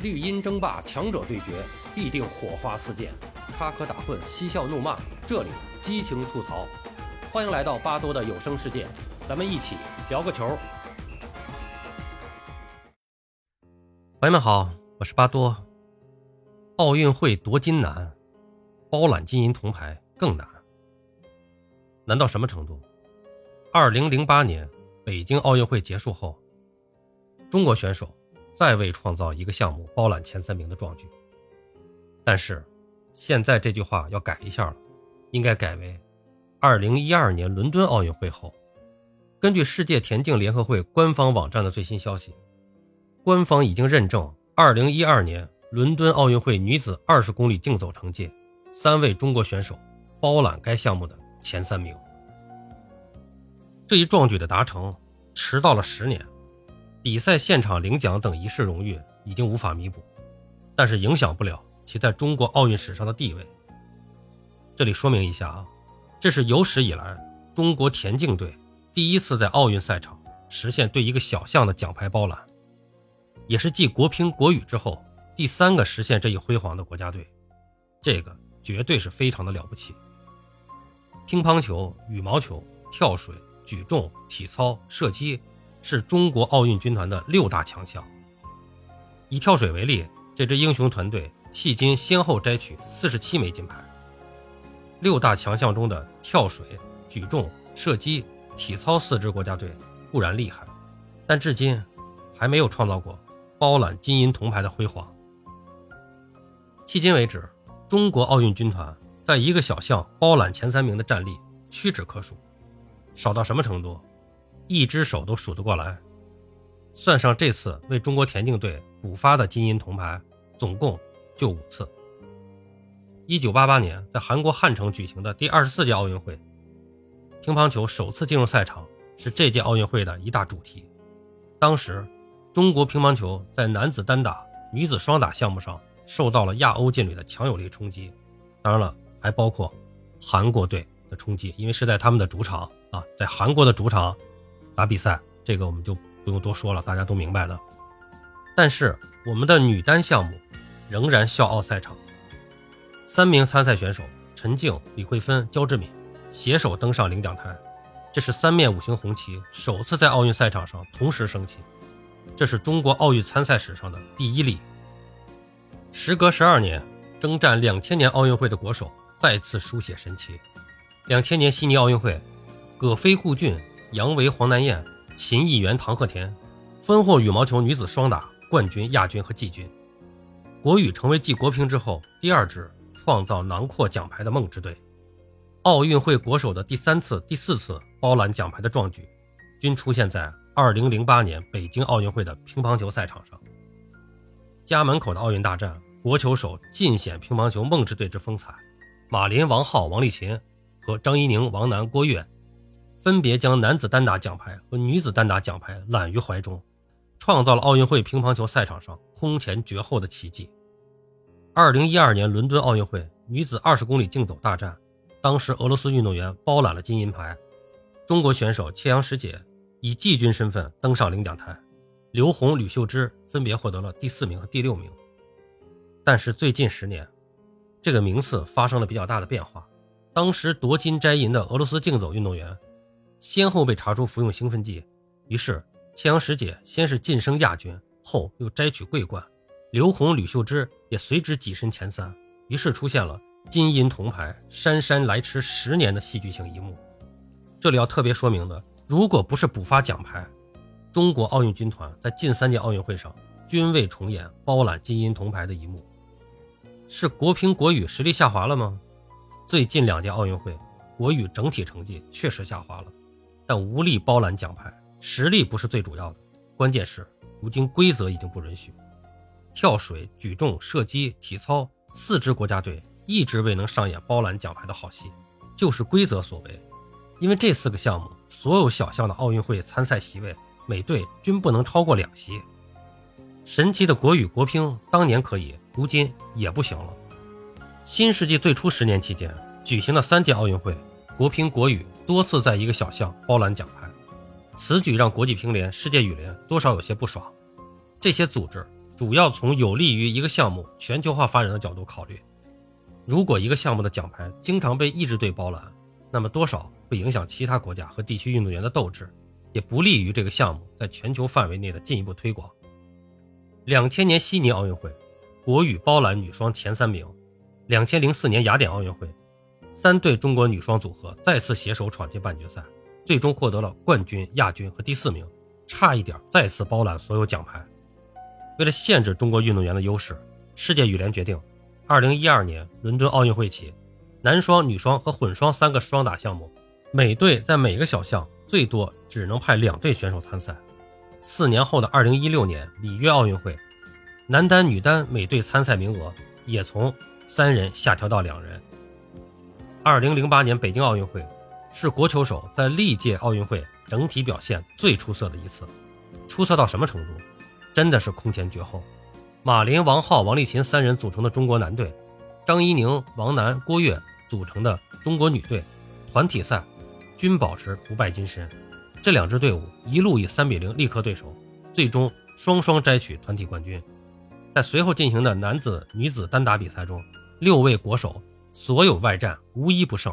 绿茵争霸，强者对决，必定火花四溅，插科打诨，嬉笑怒骂，这里激情吐槽。欢迎来到巴多的有声世界，咱们一起聊个球。朋友们好，我是巴多。奥运会夺金难，包揽金银铜牌更难。难到什么程度？二零零八年北京奥运会结束后，中国选手。再未创造一个项目包揽前三名的壮举。但是，现在这句话要改一下了，应该改为：二零一二年伦敦奥运会后，根据世界田径联合会官方网站的最新消息，官方已经认证二零一二年伦敦奥运会女子二十公里竞走成绩，三位中国选手包揽该项目的前三名。这一壮举的达成，迟到了十年。比赛现场领奖等仪式荣誉已经无法弥补，但是影响不了其在中国奥运史上的地位。这里说明一下啊，这是有史以来中国田径队第一次在奥运赛场实现对一个小项的奖牌包揽，也是继国乒国羽之后第三个实现这一辉煌的国家队。这个绝对是非常的了不起。乒乓球、羽毛球、跳水、举重、体操、射击。是中国奥运军团的六大强项。以跳水为例，这支英雄团队迄今先后摘取四十七枚金牌。六大强项中的跳水、举重、射击、体操四支国家队固然厉害，但至今还没有创造过包揽金银铜牌的辉煌。迄今为止，中国奥运军团在一个小项包揽前三名的战力屈指可数，少到什么程度？一只手都数得过来，算上这次为中国田径队补发的金银铜牌，总共就五次。一九八八年在韩国汉城举行的第二十四届奥运会，乒乓球首次进入赛场是这届奥运会的一大主题。当时，中国乒乓球在男子单打、女子双打项目上受到了亚欧劲旅的强有力冲击，当然了，还包括韩国队的冲击，因为是在他们的主场啊，在韩国的主场。打比赛，这个我们就不用多说了，大家都明白的。但是我们的女单项目仍然笑傲赛场，三名参赛选手陈静、李慧芬、焦志敏携手登上领奖台，这是三面五星红旗首次在奥运赛场上同时升起，这是中国奥运参赛史上的第一例。时隔十二年，征战两千年奥运会的国手再次书写神奇。两千年悉尼奥运会，葛飞、顾俊。杨维、黄南燕、秦艺媛、唐鹤田分获羽毛球女子双打冠军、亚军和季军。国羽成为继国乒之后第二支创造囊括奖牌的梦之队。奥运会国手的第三次、第四次包揽奖牌的壮举，均出现在2008年北京奥运会的乒乓球赛场上。家门口的奥运大战，国球手尽显乒乓球梦之队之风采。马林、王浩、王励勤和张怡宁、王楠、郭跃。分别将男子单打奖牌和女子单打奖牌揽于怀中，创造了奥运会乒乓球赛场上空前绝后的奇迹。二零一二年伦敦奥运会女子二十公里竞走大战，当时俄罗斯运动员包揽了金银牌，中国选手切阳什姐以季军身份登上领奖台，刘虹、吕秀芝分别获得了第四名和第六名。但是最近十年，这个名次发生了比较大的变化。当时夺金摘银的俄罗斯竞走运动员。先后被查出服用兴奋剂，于是切阳师姐先是晋升亚军，后又摘取桂冠，刘虹、吕秀芝也随之跻身前三，于是出现了金银铜牌姗姗来迟十年的戏剧性一幕。这里要特别说明的，如果不是补发奖牌，中国奥运军团在近三届奥运会上均未重演包揽金银铜牌的一幕。是国乒国羽实力下滑了吗？最近两届奥运会，国羽整体成绩确实下滑了。但无力包揽奖牌，实力不是最主要的，关键是如今规则已经不允许。跳水、举重、射击、体操四支国家队一直未能上演包揽奖牌的好戏，就是规则所为。因为这四个项目所有小项的奥运会参赛席位，每队均不能超过两席。神奇的国羽国乒当年可以，如今也不行了。新世纪最初十年期间举行的三届奥运会，国乒国羽。多次在一个小项包揽奖牌，此举让国际乒联、世界羽联多少有些不爽。这些组织主要从有利于一个项目全球化发展的角度考虑。如果一个项目的奖牌经常被一支队包揽，那么多少会影响其他国家和地区运动员的斗志，也不利于这个项目在全球范围内的进一步推广。两千年悉尼奥运会，国羽包揽女双前三名；两千零四年雅典奥运会，三对中国女双组合再次携手闯进半决赛，最终获得了冠军、亚军和第四名，差一点再次包揽所有奖牌。为了限制中国运动员的优势，世界羽联决定。二零一二年伦敦奥运会起，男双、女双和混双三个双打项目，每队在每个小项最多只能派两队选手参赛。四年后的二零一六年里约奥运会，男单、女单每队参赛名额也从三人下调到两人。二零零八年北京奥运会，是国球手在历届奥运会整体表现最出色的一次，出色到什么程度？真的是空前绝后。马林、王皓、王励勤三人组成的中国男队，张怡宁、王楠、郭跃组成的中国女队，团体赛均保持不败金身。这两支队伍一路以三比零力克对手，最终双双摘取团体冠军。在随后进行的男子、女子单打比赛中，六位国手所有外战无一不胜，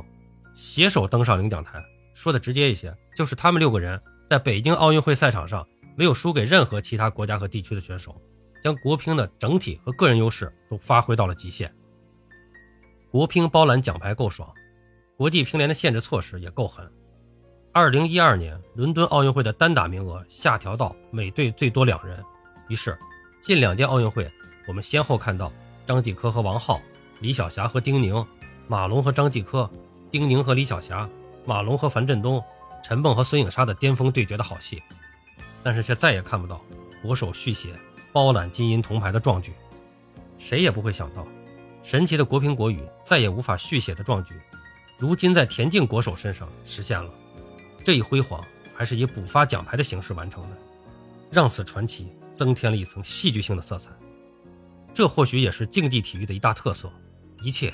携手登上领奖台。说的直接一些，就是他们六个人在北京奥运会赛场上没有输给任何其他国家和地区的选手。将国乒的整体和个人优势都发挥到了极限。国乒包揽奖牌够爽，国际乒联的限制措施也够狠。二零一二年伦敦奥运会的单打名额下调到每队最多两人，于是近两届奥运会，我们先后看到张继科和王皓、李晓霞和丁宁、马龙和张继科、丁宁和李晓霞、马龙和樊振东、陈梦和孙颖莎的巅峰对决的好戏，但是却再也看不到国手续写。包揽金银铜牌的壮举，谁也不会想到，神奇的国乒国羽再也无法续写的壮举，如今在田径国手身上实现了。这一辉煌还是以补发奖牌的形式完成的，让此传奇增添了一层戏剧性的色彩。这或许也是竞技体育的一大特色，一切